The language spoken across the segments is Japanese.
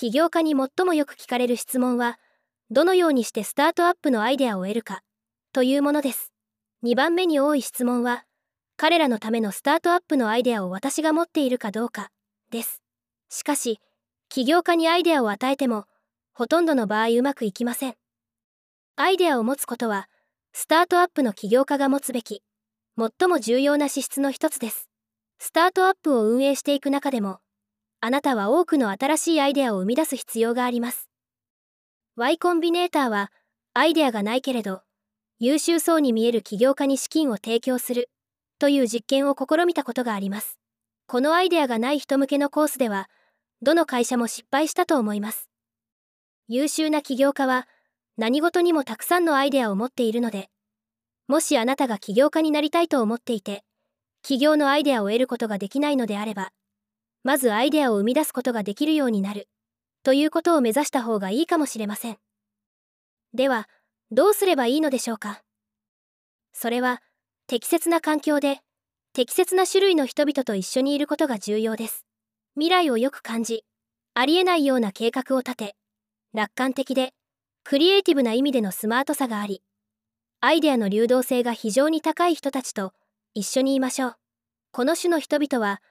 起業家に最もよく聞かれる質問は、どのようにしてスタートアップのアイデアを得るか、というものです。2番目に多い質問は、彼らのためのスタートアップのアイデアを私が持っているかどうか、です。しかし、起業家にアイデアを与えても、ほとんどの場合うまくいきません。アイデアを持つことは、スタートアップの起業家が持つべき、最も重要な資質の一つです。スタートアップを運営していく中でも、あなたは多くの新しいアイデアを生み出す必要があります。Y コンビネーターは、アイデアがないけれど、優秀そうに見える起業家に資金を提供する、という実験を試みたことがあります。このアイデアがない人向けのコースでは、どの会社も失敗したと思います。優秀な起業家は、何事にもたくさんのアイデアを持っているので、もしあなたが起業家になりたいと思っていて、起業のアイデアを得ることができないのであれば、まずアイデアを生み出すことができるようになる、ということを目指した方がいいかもしれません。では、どうすればいいのでしょうか？それは、適切な環境で、適切な種類の人々と一緒にいることが重要です。未来をよく感じ、ありえないような計画を立て、楽観的で、クリエイティブな意味でのスマートさがあり、アイデアの流動性が非常に高い人たちと一緒にいましょう。この種の人々は、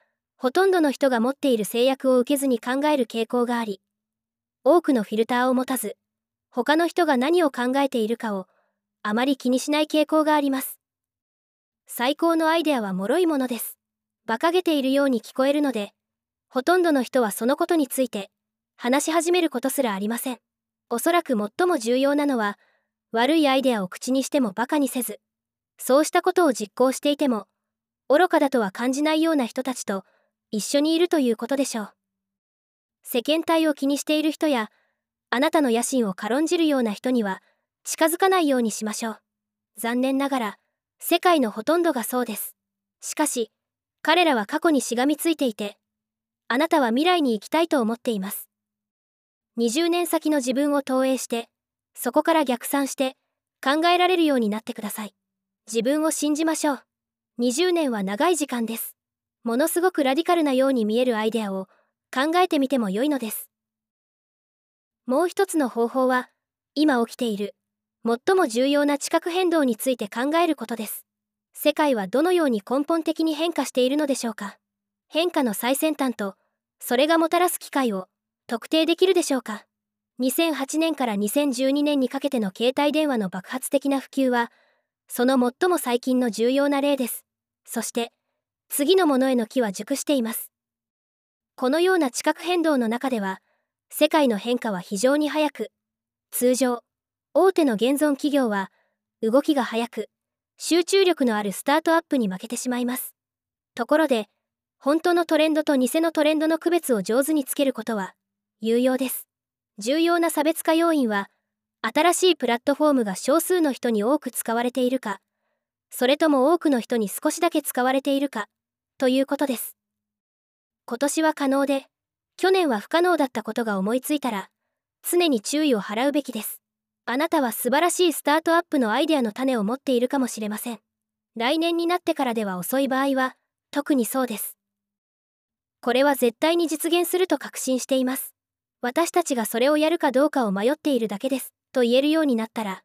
ほとんどの人が持っている制約を受けずに考える傾向があり、多くのフィルターを持たず、他の人が何を考えているかをあまり気にしない傾向があります。最高のアイデアは脆いものです。馬鹿げているように聞こえるので、ほとんどの人はそのことについて話し始めることすらありません。おそらく最も重要なのは、悪いアイデアを口にしても馬鹿にせず、そうしたことを実行していても、愚かだとは感じないような人たちと一緒にいるということでしょう。世間体を気にしている人やあなたの野心を軽んじるような人には近づかないようにしましょう。残念ながら、世界のほとんどがそうです。しかし、彼らは過去にしがみついていて、あなたは未来に行きたいと思っています。20年先の自分を投影して、そこから逆算して考えられるようになってください。自分を信じましょう。20年は長い時間です。ものすごくラディカルなように見えるアイデアを考えてみても良いのです。もう一つの方法は、今起きている、最も重要な地殻変動について考えることです。世界はどのように根本的に変化しているのでしょうか変化の最先端と、それがもたらす機会を特定できるでしょうか2008年から2012年にかけての携帯電話の爆発的な普及は、その最も最近の重要な例です。そして、次のものへの木は熟しています。このような地殻変動の中では、世界の変化は非常に早く、通常、大手の現存企業は、動きが早く、集中力のあるスタートアップに負けてしまいます。ところで、本当のトレンドと偽のトレンドの区別を上手につけることは、有用です。重要な差別化要因は、新しいプラットフォームが少数の人に多く使われているか、それとも多くの人に少しだけ使われているか、ということです。今年は可能で、去年は不可能だったことが思いついたら、常に注意を払うべきです。あなたは素晴らしいスタートアップのアイデアの種を持っているかもしれません。来年になってからでは遅い場合は、特にそうです。これは絶対に実現すると確信しています。私たちがそれをやるかどうかを迷っているだけです、と言えるようになったら、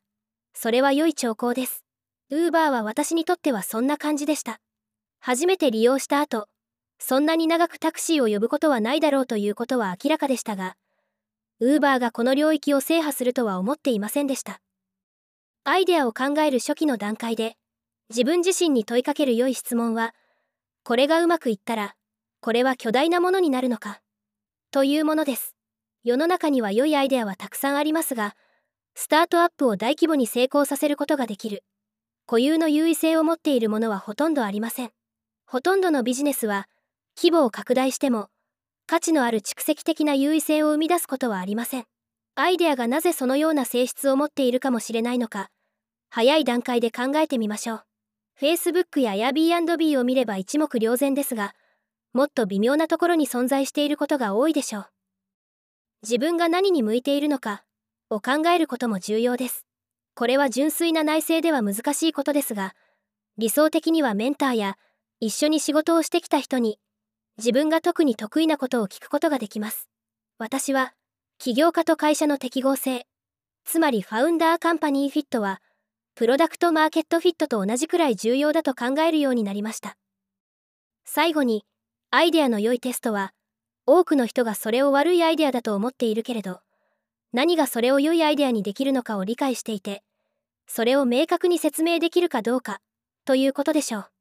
それは良い兆候です。ウーバーは私にとってはそんな感じでした。初めて利用した後、そんなに長くタクシーを呼ぶことはないだろうということは明らかでしたが、ウーバーがこの領域を制覇するとは思っていませんでした。アイデアを考える初期の段階で、自分自身に問いかける良い質問は、これがうまくいったら、これは巨大なものになるのか、というものです。世の中には良いアイデアはたくさんありますが、スタートアップを大規模に成功させることができる、固有の優位性を持っているものはほとんどありません。ほとんどのビジネスは、規模を拡大しても価値のある蓄積的な優位性を生み出すことはありません。アイデアがなぜそのような性質を持っているかもしれないのか早い段階で考えてみましょう。Facebook や Airbnb を見れば一目瞭然ですがもっと微妙なところに存在していることが多いでしょう。自分が何に向いているのかを考えることも重要です。これは純粋な内政では難しいことですが理想的にはメンターや一緒に仕事をしてきた人に自分が特に得意なことを聞くことができます。私は起業家と会社の適合性、つまりファウンダーカンパニーフィットは、プロダクトマーケットフィットと同じくらい重要だと考えるようになりました。最後に、アイデアの良いテストは、多くの人がそれを悪いアイデアだと思っているけれど、何がそれを良いアイデアにできるのかを理解していて、それを明確に説明できるかどうか、ということでしょう。